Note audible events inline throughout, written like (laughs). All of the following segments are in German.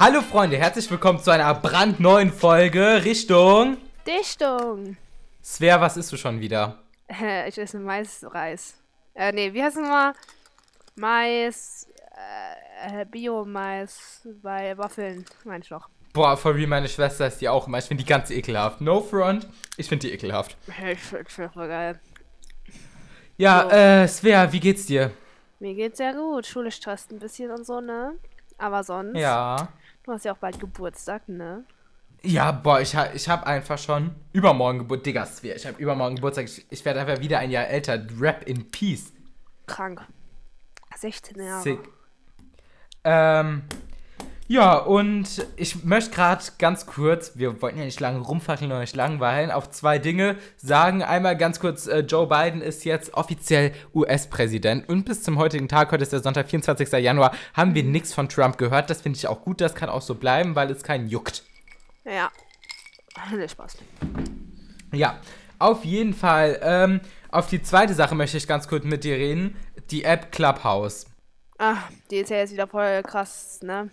Hallo Freunde, herzlich willkommen zu einer brandneuen Folge Richtung Dichtung. Svea, was isst du schon wieder? Äh, ich esse Maisreis. Äh, nee, wie heißt es nochmal? Mais, äh, äh, Bio-Mais bei Waffeln, meine ich doch. Boah, for real, meine Schwester ist die auch immer. Ich finde die ganz ekelhaft. No front, ich finde die ekelhaft. Ich finde find voll geil. Ja, So. äh, Svea, wie geht's dir? Mir geht's sehr gut. Schule stresst ein bisschen und so, ne? Aber sonst. Ja. Du hast ja auch bald Geburtstag, ne? Ja, boah, ich, ha ich habe einfach schon übermorgen Geburtstag. Digga, ich habe übermorgen Geburtstag. Ich, ich werde einfach wieder ein Jahr älter. Rap in Peace. Krank. 16 Jahre. Sick. Ähm, ja, und ich möchte gerade ganz kurz, wir wollten ja nicht lange rumfackeln und nicht langweilen, auf zwei Dinge sagen. Einmal ganz kurz, äh, Joe Biden ist jetzt offiziell US-Präsident und bis zum heutigen Tag, heute ist der Sonntag, 24. Januar, haben wir nichts von Trump gehört. Das finde ich auch gut, das kann auch so bleiben, weil es keinen juckt. Ja. Nee, Spaß. Ja, auf jeden Fall. Ähm, auf die zweite Sache möchte ich ganz kurz mit dir reden. Die App Clubhouse. Ah, die ist ja jetzt wieder voll krass, ne?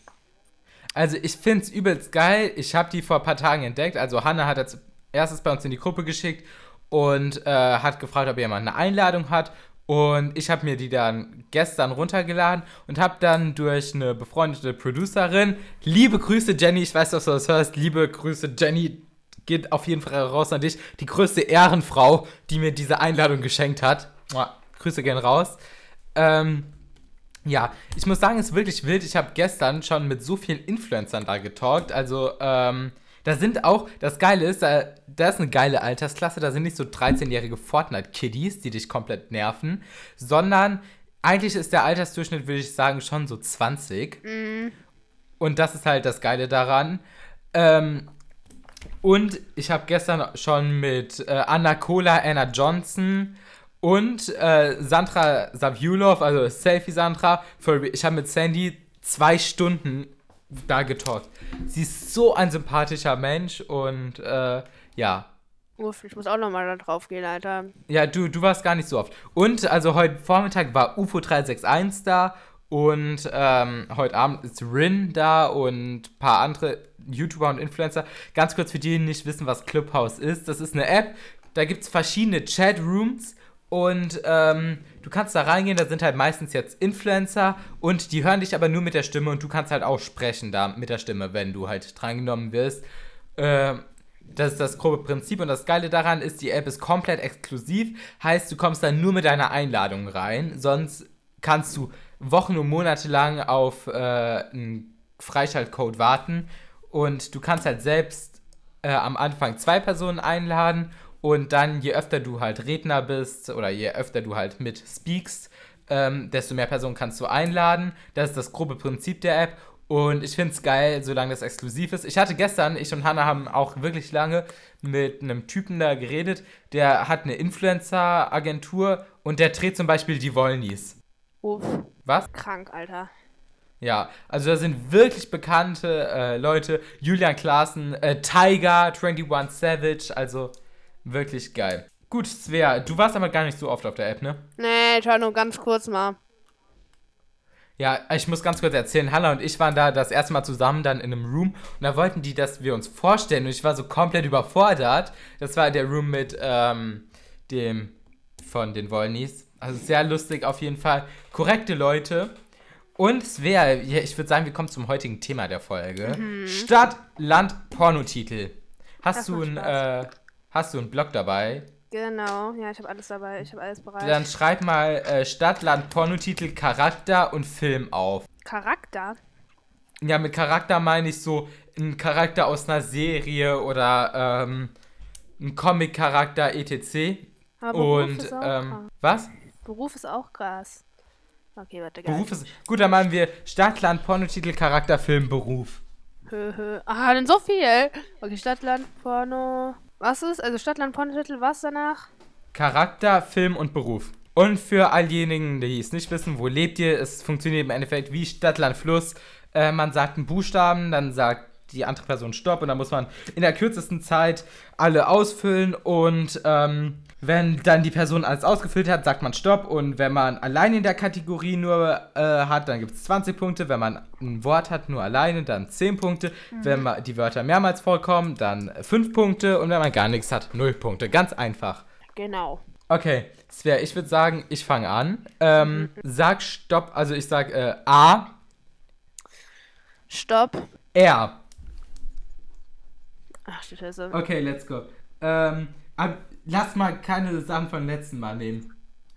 Also ich finde es übelst geil. Ich habe die vor ein paar Tagen entdeckt. Also Hanna hat als erstes bei uns in die Gruppe geschickt und äh, hat gefragt, ob jemand eine Einladung hat. Und ich habe mir die dann gestern runtergeladen und habe dann durch eine befreundete Producerin, liebe Grüße Jenny, ich weiß, dass du das hörst, liebe Grüße Jenny, geht auf jeden Fall raus an dich, die größte Ehrenfrau, die mir diese Einladung geschenkt hat. Mua, Grüße gehen raus. Ähm, ja, ich muss sagen, es ist wirklich wild. Ich habe gestern schon mit so vielen Influencern da getalkt. Also, ähm, da sind auch, das Geile ist, da, da ist eine geile Altersklasse. Da sind nicht so 13-jährige Fortnite-Kiddies, die dich komplett nerven, sondern eigentlich ist der Altersdurchschnitt, würde ich sagen, schon so 20. Und das ist halt das Geile daran. Ähm, und ich habe gestern schon mit äh, Anna Cola, Anna Johnson und äh, Sandra Saviulov, also Selfie Sandra, ich habe mit Sandy zwei Stunden da getalkt. Sie ist so ein sympathischer Mensch und äh, ja. Uff, ich muss auch nochmal da drauf gehen, Alter. Ja, du, du warst gar nicht so oft. Und also heute Vormittag war UFO 361 da und ähm, heute Abend ist Rin da und ein paar andere YouTuber und Influencer. Ganz kurz für die, die nicht wissen, was Clubhouse ist. Das ist eine App, da gibt es verschiedene Chatrooms und ähm, du kannst da reingehen, da sind halt meistens jetzt Influencer und die hören dich aber nur mit der Stimme und du kannst halt auch sprechen da mit der Stimme, wenn du halt drangenommen wirst. Ähm, das ist das grobe Prinzip und das Geile daran ist, die App ist komplett exklusiv. Heißt, du kommst dann nur mit deiner Einladung rein. Sonst kannst du Wochen und Monate lang auf äh, einen Freischaltcode warten. Und du kannst halt selbst äh, am Anfang zwei Personen einladen. Und dann, je öfter du halt Redner bist oder je öfter du halt mit speakst, ähm, desto mehr Personen kannst du einladen. Das ist das grobe Prinzip der App. Und ich finde es geil, solange das exklusiv ist. Ich hatte gestern, ich und Hannah haben auch wirklich lange mit einem Typen da geredet, der hat eine Influencer-Agentur und der dreht zum Beispiel die Wollnies. Uff, Was? krank, Alter. Ja, also da sind wirklich bekannte äh, Leute. Julian Klaassen, äh, Tiger, 21 Savage, also wirklich geil. Gut, Svea, du warst aber gar nicht so oft auf der App, ne? Nee, ich war nur ganz kurz mal. Ja, ich muss ganz kurz erzählen, Hannah und ich waren da das erste Mal zusammen dann in einem Room und da wollten die, dass wir uns vorstellen und ich war so komplett überfordert. Das war der Room mit ähm, dem von den Wollnies. Also sehr lustig auf jeden Fall. Korrekte Leute. Und Svea, ich würde sagen, wir kommen zum heutigen Thema der Folge. Stadt, Land, Pornotitel. Hast Das du Spaß. äh, hast du einen Blog dabei? Genau, ja, ich habe alles dabei, ich habe alles bereit. Dann schreib mal äh, Stadt, Land, Pornotitel, Charakter und Film auf. Charakter? Ja, mit Charakter meine ich so ein Charakter aus einer Serie oder ähm, ein Comic-Charakter etc. Aber Beruf Und ist auch ähm, krass. was? Beruf ist auch krass. Okay, warte, geil. Beruf ist. Gut, dann machen wir Stadt, Land, Pornotitel, Charakter, Film, Beruf. Hö, hö. Ah, denn so viel. Okay, Stadtland, Porno. Was ist? Also Stadtland, Pornotitel, was danach? Charakter, Film und Beruf. Und für all diejenigen, die es nicht wissen, wo lebt ihr? Es funktioniert im Endeffekt wie Stadt, Land, Fluss. Äh, man sagt einen Buchstaben, dann sagt die andere Person Stopp und dann muss man in der kürzesten Zeit alle ausfüllen und ähm, wenn dann die Person alles ausgefüllt hat, sagt man Stopp und wenn man allein in der Kategorie nur äh, hat, dann gibt es 20 Punkte. Wenn man ein Wort hat, nur alleine, dann 10 Punkte. Wenn man die Wörter mehrmals vorkommen, dann 5 Punkte und wenn man gar nichts hat, 0 Punkte. Ganz einfach. Genau. Okay, Svea, ich würde sagen, ich fange an. Ähm, sag Stopp, also ich sag äh, A, Stopp. R. Ach, Scheiße. Okay, let's go. Ähm, ab, lass mal keine Sachen von letzten Mal nehmen.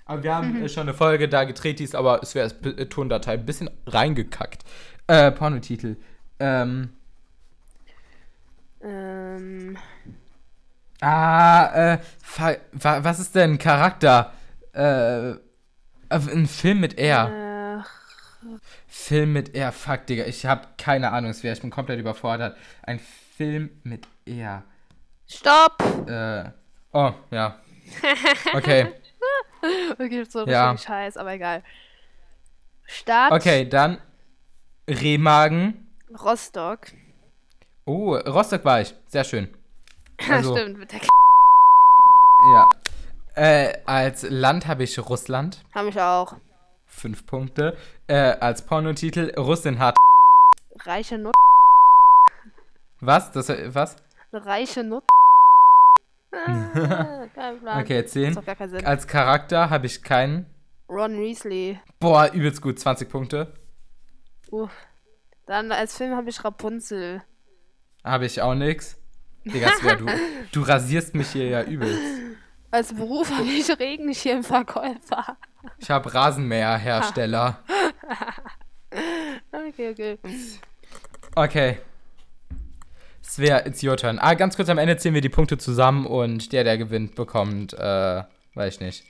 Aber wir haben äh, schon eine Folge da gedreht, die ist aber, es wäre als äh, Tondatei ein bisschen reingekackt. Äh, Pornotitel. Ähm, Ähm, ah, äh, was ist denn Charakter? Äh, äh, ein Film mit R. äh, Film mit R, fuck, Digga, ich hab keine Ahnung, es wäre, ich bin komplett überfordert. Ein Film mit R. Stopp! Äh, oh, ja. (laughs) Okay, Okay, so Ja. scheiß, aber egal. Stadt okay, dann Remagen. Rostock. Oh, Rostock war ich, sehr schön. (laughs) Also, Stimmt, mit der K ja. Äh, als Land habe ich Russland, Hab ich auch. fünf Punkte. Äh, als Pornotitel Russin hat. Reiche Nut. Was? Das, äh, was? Reiche Nut. (laughs) Ah, kein Plan. Okay, Das 10. macht gar keinen Sinn. Als Charakter habe ich keinen. Ron Weasley. Boah, übelst gut, 20 Punkte. Uff. Dann als Film habe ich Rapunzel. Habe ich auch nix. Digga, Svea, du, (laughs) du rasierst mich hier ja übelst. Als Beruf habe ich Regenschirmverkäufer. Ich habe Rasenmäherhersteller. (laughs) Okay, okay. Okay. Svea, it's your turn. Ah, ganz kurz am Ende zählen wir die Punkte zusammen und der, der gewinnt, bekommt, äh, weiß ich nicht,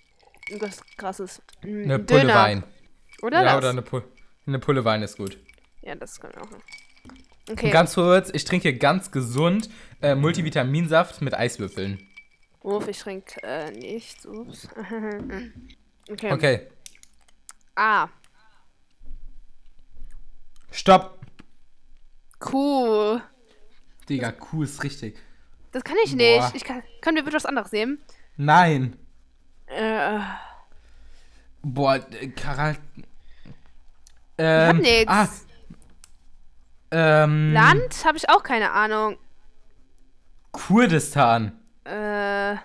Das krasses. Mm, eine ein Pulle Döner. Wein. Oder ja, das? oder eine, Pu eine Pulle Wein ist gut. Ja, das kann auch. noch. Und Okay. ganz kurz, ich trinke ganz gesund äh, Multivitaminsaft mit Eiswürfeln. Uff, ich trinke äh, nichts. Ups. (laughs) okay. Okay, A. stopp. Cool. Digga, Kuh ist richtig. Das kann ich nicht. Boah. Ich kann, können wir bitte was anderes nehmen? Nein. Äh, Boah, äh, ich Ähm, hab nix. Ah, ähm, Land habe ich auch keine Ahnung. Kurdistan. Äh,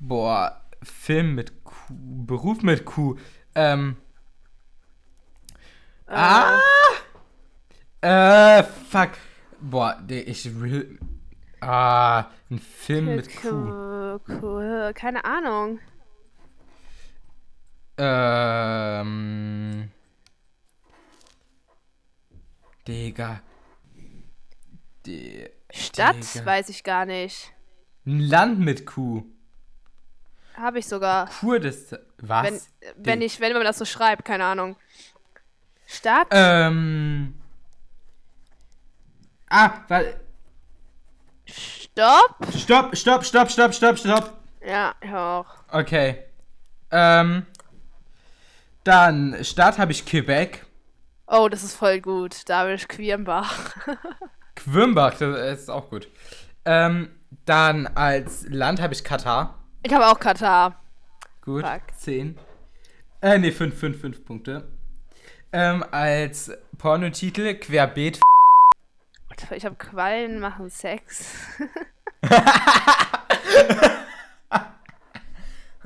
Boah, Film mit Kuh, Beruf mit Kuh. Ähm. Ah! Äh, fuck. Boah, nee, ich will. Ah, ein Film mit Kuh. Kuh. Kuh. Keine Ahnung. Ähm. Digga. Stadt Digga. weiß ich gar nicht. Ein Land mit Kuh. Habe ich sogar. Kurdistan. Was? Wenn, wenn ich, wenn man das so schreibt, keine Ahnung. Stadt? Ähm. Ah, weil. Stopp? Stopp, stopp, stopp, stopp, stopp, stopp. Ja, ich auch. Okay. Ähm. Dann, Stadt habe ich Quebec. Oh, das ist voll gut. Da habe ich Quirnbach. (laughs) Quirmbach, das ist auch gut. Ähm, dann als Land habe ich Katar. Ich habe auch Katar. Gut. Fuck. 10. Äh, nee, 5, 5, 5 Punkte. Ähm, als Pornotitel Querbeet. Ich habe Quallen machen Sex. (laughs)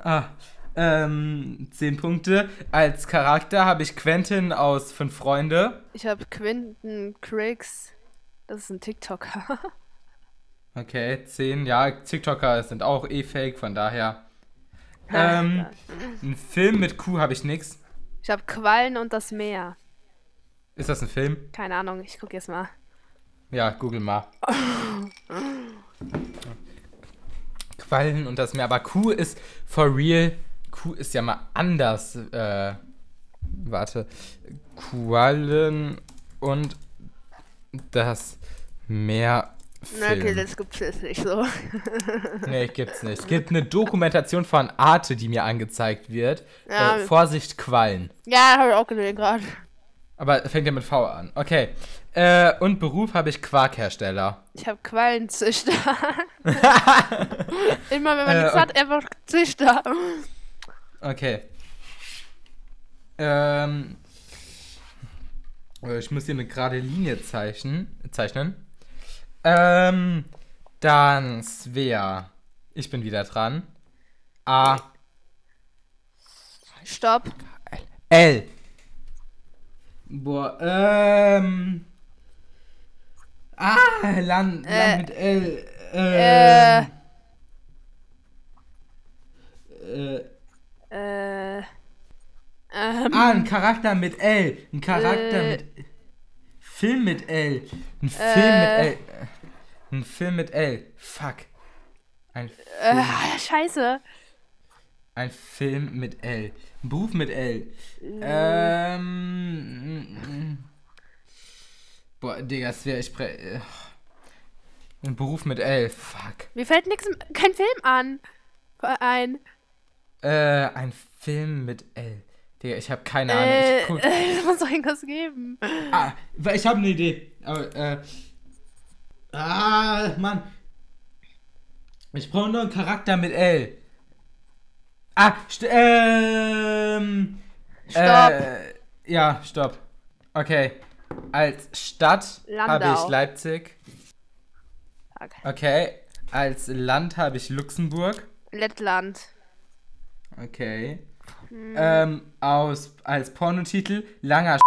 Ah, ähm, 10 Punkte. Als Charakter habe ich Quentin aus Fünf Freunde. Ich habe Quinton Criggs. Das ist ein TikToker. (laughs) Okay, 10. Ja, TikToker sind auch eh fake, von daher. Ähm, ein Film mit Kuh habe ich nix. Ich habe Quallen und das Meer. Ist das ein Film? Keine Ahnung, ich gucke jetzt mal. Ja, google mal. Quallen und das Meer. Aber Kuh ist for real. Kuh ist ja mal anders. Äh, warte. Quallen und das Meer. Na, Okay, Film. das gibt's jetzt nicht so. (laughs) Nee, gibt's nicht. Es gibt eine Dokumentation von Arte, die mir angezeigt wird. Ja. Äh, Vorsicht, Quallen. ja, habe ich auch gesehen gerade. Aber fängt ja mit V an. Okay. Äh, und Beruf habe ich Quarkhersteller. Ich habe Quallenzüchter. (laughs) Immer wenn man Äh, nichts hat, einfach Züchter. Okay. Ähm. äh, Ich muss hier eine gerade Linie zeichnen. zeichnen. Ähm. Dann Svea. Ich bin wieder dran. A. Stopp. L. Boah, ähm. Ah, Land, Land Äh, mit L. Äh. Ähm. Äh. Äh. Ähm. Ah, ein Charakter mit L. Ein Charakter Äh. mit. Film mit L. Ein Film Äh. mit L. Ein Film mit L. Fuck. Ein, Äh, (laughs) scheiße. Ein Film mit L. Ein Beruf mit L. Äh. Ähm. Boah, Digga, das wäre ich. Äh. ein Beruf mit L. Fuck. Mir fällt nix, kein Film an. Ein. Äh, ein Film mit L. Digga, ich habe keine Ahnung. Äh, (laughs) Ich guck. es muss doch irgendwas geben. Ah, ich habe eine Idee. Aber, äh. Ah, Mann. Ich brauche nur einen Charakter mit L. Ah, st ähm. Stopp. Äh, ja, stopp. Okay. Als Stadt habe ich Leipzig. Okay. Als Land habe ich Luxemburg. Lettland. Okay. Hm. Ähm, aus, als Pornotitel langer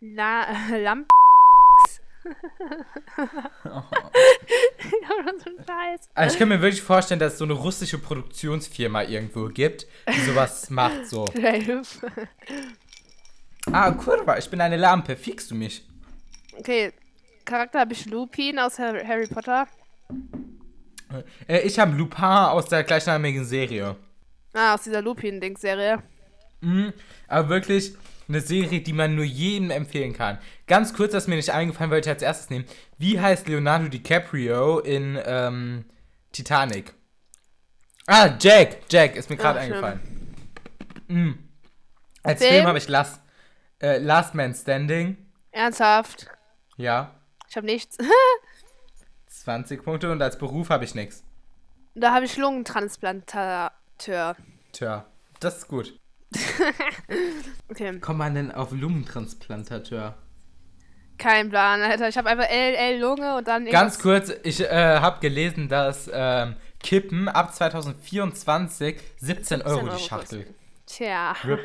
La (laughs) Lamp. Scheiß. Also ich kann mir wirklich vorstellen, dass es so eine russische Produktionsfirma irgendwo gibt, die sowas macht so. (laughs) Ah, kurwa, ich bin eine Lampe, fickst du mich? Okay. Charakter habe ich Lupin aus Har- Harry Potter. Äh, ich habe Lupin aus der gleichnamigen Serie. Ah, aus dieser Lupin-Dings-Serie. Mhm, aber wirklich eine Serie, die man nur jedem empfehlen kann. Ganz kurz, das mir nicht eingefallen, wollte ich als erstes nehmen. Wie heißt Leonardo DiCaprio in ähm, Titanic? Ah, Jack. Jack ist mir gerade Ach, stimmt. eingefallen. Mhm. Als Film? Film, habe ich Last, äh, Last Man Standing. Ernsthaft. Ja. Ich habe nichts. (laughs) 20 Punkte und als Beruf habe ich nichts. da habe ich Lungentransplantateur. Tja, das ist gut. (laughs) Okay. Kommt man denn auf Lungentransplantateur? Kein Plan, Alter. Ich habe einfach L, L, Lunge und dann Ganz kurz, ich äh, habe gelesen, dass ähm, Kippen ab 2024 17 Euro die Euro Schachtel. Tja. RIP.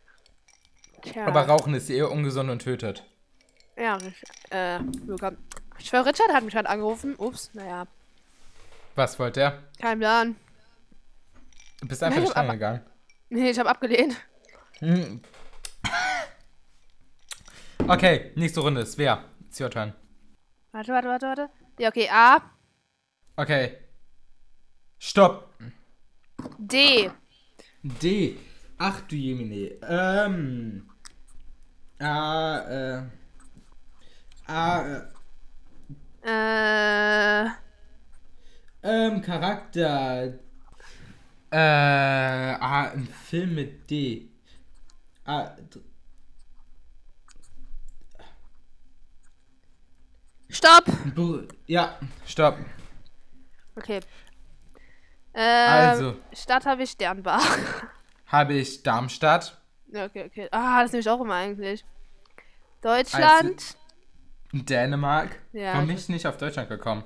(laughs) Tja. Aber Rauchen ist eher ungesund und tötet. Ja, ich, äh, Luca. Ich schwör, Richard hat mich gerade angerufen. Ups, naja. Was wollte er? Kein Plan. Du bist einfach nicht aber- rangegangen. Nee, ich habe abgelehnt. Hm. Okay, nächste Runde. Svea, it's your turn. Warte, warte, warte, warte. Ja, okay. A, Okay. Stopp. D. D. Ach du Jemine. Ähm. A, äh. A, äh. Äh, Ähm, Charakter. Äh, ah, ein Film mit D. Ah, Stopp. Ja, stopp. Okay. Ähm, Also. Stadt habe ich Sternbach. (laughs) Habe ich Darmstadt, okay, okay. Ah, das nehme ich auch immer eigentlich. Deutschland. Dänemark. Ja, Warum ich bin ich nicht auf Deutschland gekommen?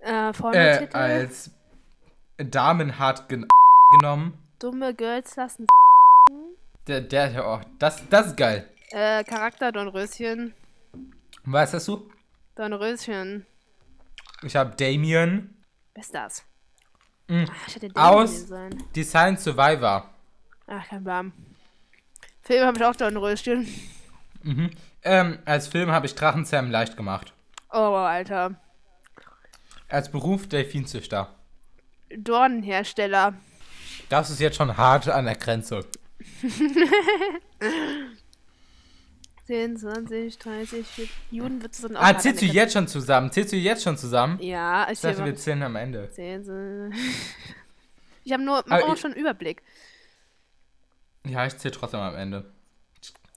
Äh, Äh, Folgentitel. Als Damenhart gen genommen. Dumme Girls lassen. Der, der, oh, das, das ist geil. Äh, Charakter Dornröschen. Was hast du? Dornröschen. Ich habe Damien. Wer ist das? Mm. Ach, ich hätte Aus- Damien sein. Design Survivor. Ach, kein Plan. Film habe ich auch Dornröschen. Mhm. Ähm, als Film habe ich Drachenzähmen leicht gemacht. Oh, Alter. Als Beruf Delfinzüchter. Dornenhersteller. Das ist jetzt schon hart an der Grenze. 10, 20, 30, 40. Juden wird es dann auch Ah, zählst du jetzt schon zusammen? Zählst du jetzt schon zusammen? Ja, ich dachte, wir zählen am Ende. 10, so- (laughs) Ich habe nur Ah, auch schon einen Überblick. Ja, ich zähle trotzdem am Ende.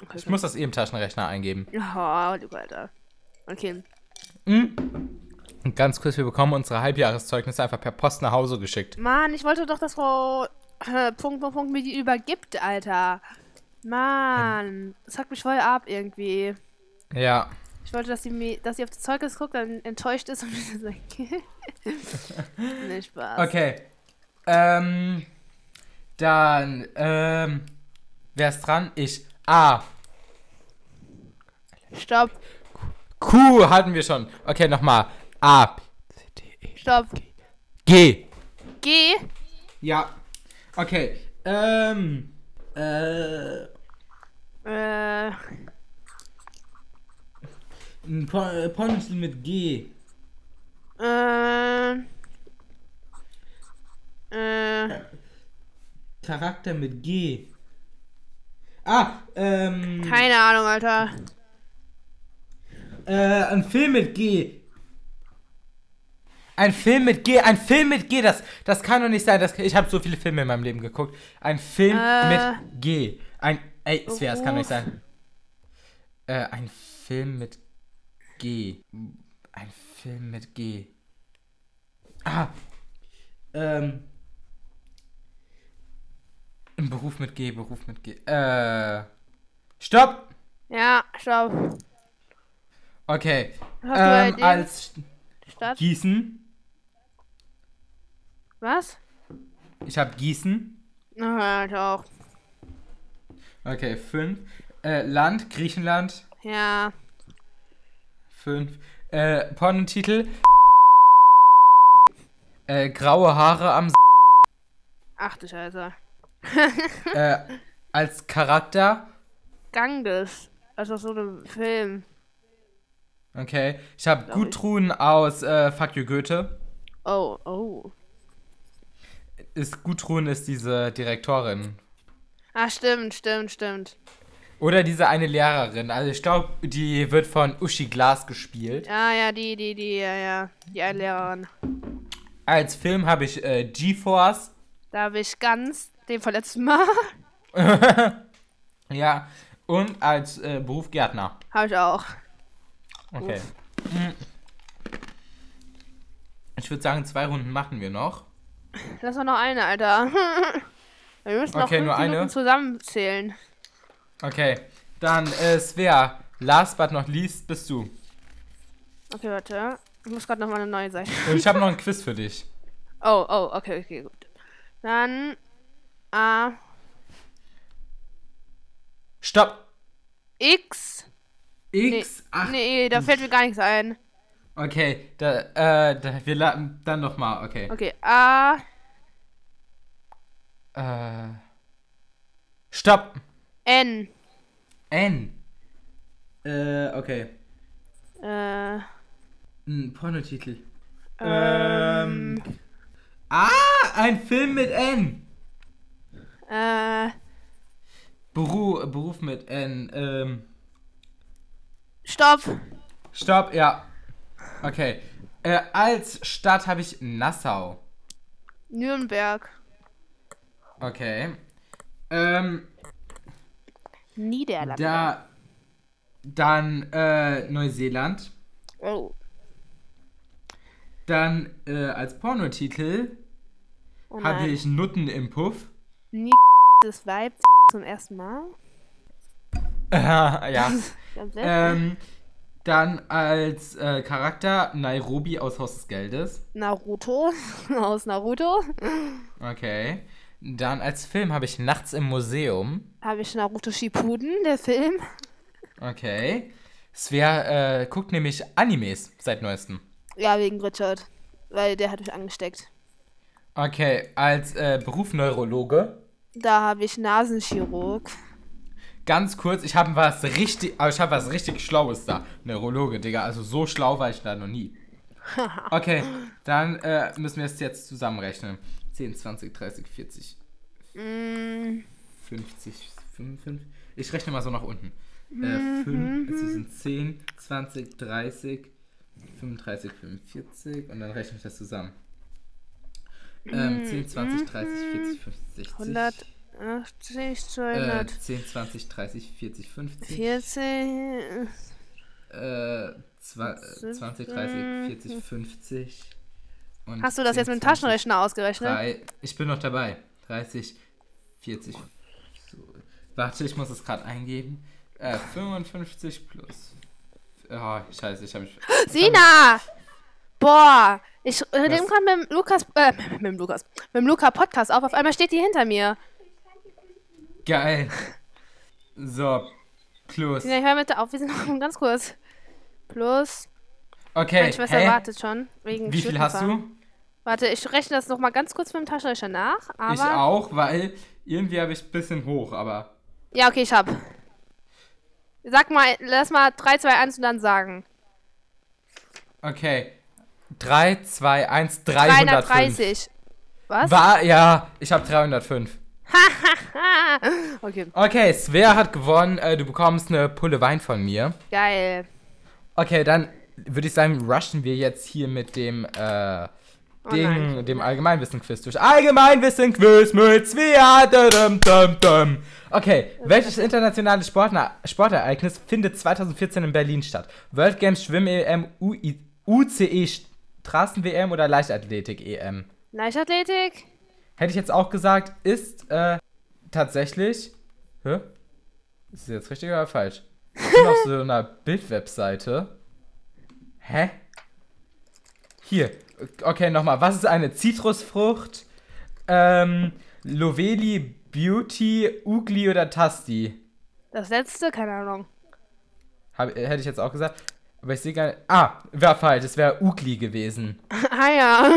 Okay, Ich muss das im Taschenrechner eingeben. Oh, du Alter. Okay. Und ganz kurz, wir bekommen unsere Halbjahreszeugnisse einfach per Post nach Hause geschickt. Mann, ich wollte doch, dass Frau äh, Punkt, Punkt, Punkt mir die übergibt, Alter. Mann, das hackt mich voll ab irgendwie. Ja. Ich wollte, dass sie, mir, dass sie auf das Zeugnis guckt, dann enttäuscht ist und mir sagt. (laughs) nee, Spaß. Okay. Ähm. Dann, ähm. Wer ist dran? Ich. A. Stopp, Q hatten wir schon. Okay, nochmal. A. B, C, D, E. stopp. G. G. Ja. Okay. Ähm. Äh. Äh, Ein Po- Ponytitel mit G. äh, äh, Charakter mit G. Ah, ähm. keine Ahnung, Alter. Äh, ein Film mit G. Ein Film mit G, ein Film mit G, das, das kann doch nicht sein. Das, ich habe so viele Filme in meinem Leben geguckt. Ein Film Äh. mit G. Ein, ey, Svea, das kann doch nicht sein. Äh, ein Film mit G. Ein Film mit G. Ah. Ähm. Ein Beruf mit G, Beruf mit G. Äh. Stopp! Ja, stopp. Okay. Ähm, als Stadt? Gießen. Was? Ich habe Gießen. Ja, ich auch. Okay, fünf. Äh, Land, Griechenland. Ja. Fünf. Äh, Pornotitel. Äh, graue Haare am S Ach du Scheiße. (laughs) äh, als Charakter. Ganges. Also so ein Film. Okay. Ich habe. Gudrun aus äh, Fuck You Goethe. Oh, oh. Ist Gudrun ist diese Direktorin. Ah, stimmt, stimmt, stimmt. Oder diese eine Lehrerin. Also ich glaube, die wird von Uschi Glas gespielt. Ja, ja, die, die, die, ja, ja. Die eine Lehrerin. Als Film habe ich äh, GeForce. Da habe ich ganz den verletzten Mal. (laughs) Ja. Und als äh, Beruf Gärtner. habe ich auch. Okay. Mm. Ich würde sagen, zwei Runden machen wir noch. Lass doch noch eine, Alter. (laughs) Wir müssen noch Okay, fünf nur eine? Minuten zusammenzählen. Okay. Dann, äh, Svea, last but not least bist du. Okay, warte. Ich muss gerade noch mal eine neue Seite. (laughs) Und ich habe noch ein Quiz für dich. Oh, oh, okay, okay, gut. Dann A, Stopp! X. X, ach. Nee, da fällt mir gar nichts ein. Okay, da, äh, da, wir la- dann nochmal, okay. Okay, A, Äh. Stopp! N. N. Äh, okay. Äh, Ein Pornotitel. ähm, Ähm. Ah, ein Film mit N. äh, Beruf, Beruf mit N. Ähm. Stopp. Stopp, ja. Okay. Äh, als Stadt habe ich Nassau. Nürnberg. Okay. Ähm, Niederlande. da. Dann äh, Neuseeland. Oh. Dann äh, als Pornotitel oh habe nein. ich Nutten im Puff. Nie (laughs) das Weib (laughs) zum ersten Mal. (laughs) ja. Ganz ähm, dann als äh, Charakter Nairobi aus Haus des Geldes. Naruto. (laughs) Aus Naruto. Okay. Dann als Film habe ich Nachts im Museum. Habe ich Naruto Shippuden, der Film. Okay. Svea äh, guckt nämlich Animes seit neuestem. Ja, wegen Richard. Weil der hat mich angesteckt. Okay, als äh, Beruf Neurologe. Da habe ich Nasenchirurg. Ganz kurz, ich habe was richtig, aber ich habe was richtig Schlaues da. Neurologe, Digga. Also so schlau war ich da noch nie. (laughs) Okay, dann äh, müssen wir es jetzt zusammenrechnen. 10, 20, 30, 40, Mm, 50, 55. Ich rechne mal so nach unten. Äh, 5, also sind 10, 20, 30, 35, 45 und dann rechne ich das zusammen. Ähm, 10, 20, 30, 40, 50, 60. 100, 80, Äh, 200, 10, 20, 30, 40, 50. 40, Äh, zwei, äh, 20, 30, 40, 50. Und Hast du das 10, jetzt mit dem 20, Taschenrechner ausgerechnet? Drei, ich bin noch dabei. 30, 40. So. Warte, ich muss es gerade eingeben. Äh, 55 plus. Oh, scheiße, ich habe mich. Sina! Boah! Ich äh, nehme gerade mit dem Lukas, äh, mit dem Lukas, mit dem Luca Podcast auf. Auf einmal steht die hinter mir. Geil. So, plus. Sina, hör bitte auf, wir sind noch ganz kurz. Plus, Okay, meine Schwester hä? wartet schon. Wegen Wie viel hast du? Warte, ich rechne das noch mal ganz kurz mit dem Taschenrechner nach. Ich auch, weil irgendwie habe ich ein bisschen hoch, aber. Ja, okay, ich hab. Sag mal, lass mal 3, 2, 1 und dann sagen. Okay. 3, 2, 1, 305. 330. Was? War, ja, ich habe 305. (laughs) okay, Okay, Svea hat gewonnen. Äh, du bekommst eine Pulle Wein von mir. geil. Okay, dann würde ich sagen, rushen wir jetzt hier mit dem, äh, Oh Ding, nein. dem Allgemeinwissen-Quiz durch. Allgemeinwissen-Quiz mit Svea. Dum, dum, dum. Okay, welches internationale Sportna Sportereignis findet 2014 in Berlin statt? World Games, Schwimm-EM, UCE Straßen-WM oder Leichtathletik-EM? Leichtathletik? Hätte ich jetzt auch gesagt, ist äh, tatsächlich. Hä? Ist das jetzt richtig oder falsch? Ich bin auf so einer Bildwebseite. Hä? Hier. Okay, nochmal. Was ist eine Zitrusfrucht? Ähm, Loveli, Beauty, Ugly oder Tasti? Das letzte? Keine Ahnung. Hab, hätte ich jetzt auch gesagt. Aber ich sehe gar nicht. Ah, war falsch. Es wäre Ugly gewesen. (laughs) ah ja.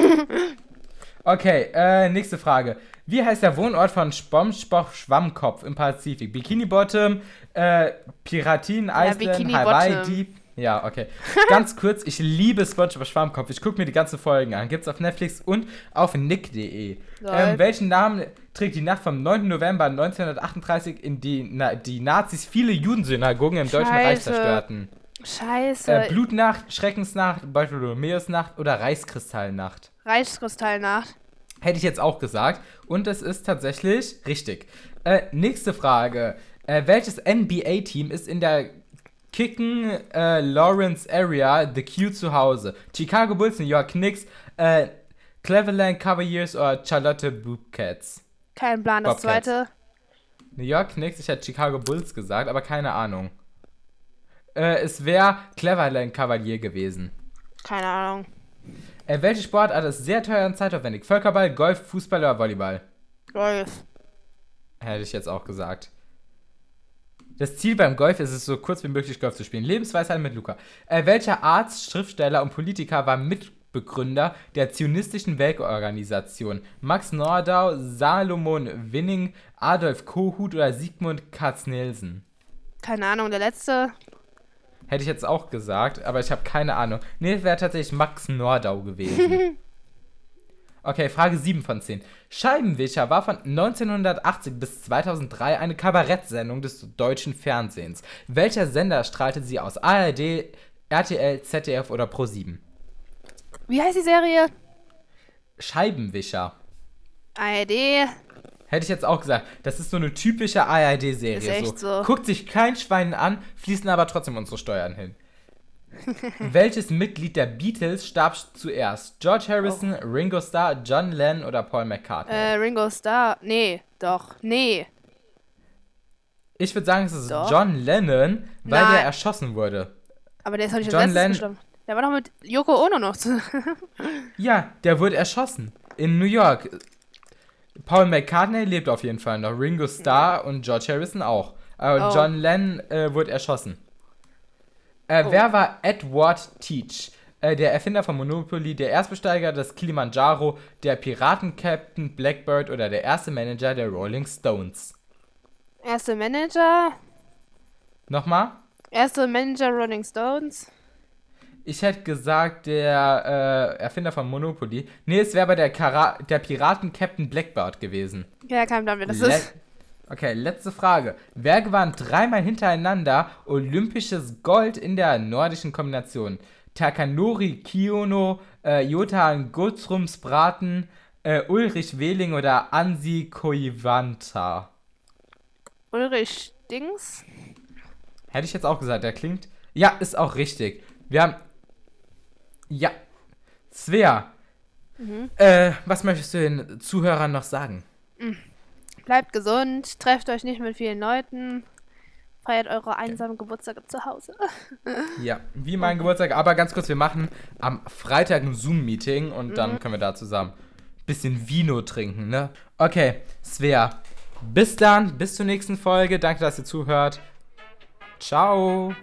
Okay, äh, nächste Frage. Wie heißt der Wohnort von SpongeBob Schwammkopf im Pazifik? Bikini Bottom, äh, Piratin Island, Bikini Hawaii. Deep. Ja, okay. (laughs) Ganz kurz, ich liebe SpongeBob Schwammkopf. Ich gucke mir die ganzen Folgen an. Gibt's auf Netflix und auf nick.de. Ähm, welchen Namen trägt die Nacht vom 9. November 1938, in die Na die Nazis viele Judensynagogen im Deutschen Reich Scheiße. zerstörten? Scheiße. Äh, Blutnacht, Schreckensnacht, Bartholomäusnacht oder Reichskristallnacht? Reichskristallnacht. Hätte ich jetzt auch gesagt. Und es ist tatsächlich richtig. Äh, nächste Frage. Äh, welches NBA-Team ist in der Kicken äh, Lawrence Area The Q zu Hause? Chicago Bulls, New York Knicks, äh, Cleveland Cavaliers oder Charlotte Bobcats? Kein Plan, das Bobcats. zweite. New York Knicks, ich hätte Chicago Bulls gesagt, aber keine Ahnung. Äh, es wäre Cleveland Cavalier gewesen. Keine Ahnung. Äh, welche Sportart ist sehr teuer und zeitaufwendig? Völkerball, Golf, Fußball oder Volleyball? Golf. Hätte ich jetzt auch gesagt. Das Ziel beim Golf ist es, so kurz wie möglich Golf zu spielen. Lebensweisheit mit Luca. Äh, welcher Arzt, Schriftsteller und Politiker war Mitbegründer der zionistischen Weltorganisation? Max Nordau, Salomon Winning, Adolf Kohut oder Sigmund Katznelsen? Keine Ahnung, der letzte. Hätte ich jetzt auch gesagt, aber ich habe keine Ahnung. Nee, wäre tatsächlich Max Nordau gewesen. (laughs) Okay, Frage 7 von 10. Scheibenwischer war von 1980 bis 2003 eine Kabarettsendung des deutschen Fernsehens. Welcher Sender strahlte sie aus? ARD, RTL, ZDF oder Pro7? Wie heißt die Serie? Scheibenwischer. ARD. Hätte ich jetzt auch gesagt. Das ist so eine typische ARD-Serie. Ist echt so. Guckt sich kein Schwein an, fließen aber trotzdem unsere Steuern hin. (laughs) Welches Mitglied der Beatles starb zuerst? George Harrison, Ringo Starr, John Lennon oder Paul McCartney? Äh, Ringo Starr. Nee, doch. Nee. ich würde sagen, es ist Doch. John Lennon, weil Nein. der erschossen wurde. Aber der ist doch nicht John Lennon- gestorben. Der war doch mit Yoko Ono noch zu. (laughs) Ja, der wurde erschossen. In New York. Paul McCartney lebt auf jeden Fall noch. Ringo Starr und George Harrison auch. Aber Oh. John Lennon äh, wurde erschossen. Äh, Oh. Wer war Edward Teach? Äh, der Erfinder von Monopoly, der Erstbesteiger des Kilimanjaro, der Piratenkapitän Blackbird oder der erste Manager der Rolling Stones? Erste Manager. Nochmal? Erste Manager Rolling Stones. Ich hätte gesagt, der äh, Erfinder von Monopoly. Nee, es wäre aber der, Kara der Piratenkapitän Blackbird gewesen. Ja, kein Plan, wer das Le ist. okay, letzte Frage. Wer gewann dreimal hintereinander olympisches Gold in der nordischen Kombination? Takanori Kiyono, äh, Jotan Guthrumsbraten, Äh, Ulrich Wehling oder Ansi Koivanta? Ulrich Dings. Hätte ich jetzt auch gesagt, der klingt. Ja, ist auch richtig. Wir haben. Ja. Svea. Mhm. Äh, was möchtest du den Zuhörern noch sagen? Bleibt gesund, trefft euch nicht mit vielen Leuten, feiert eure einsamen Geburtstage zu Hause. (laughs) Ja, wie mein Geburtstag. Aber ganz kurz, wir machen am Freitag ein Zoom-Meeting und Mhm. dann können wir da zusammen ein bisschen Vino trinken, ne? Okay, Svea. Bis dann, bis zur nächsten Folge. Danke, dass ihr zuhört. Ciao.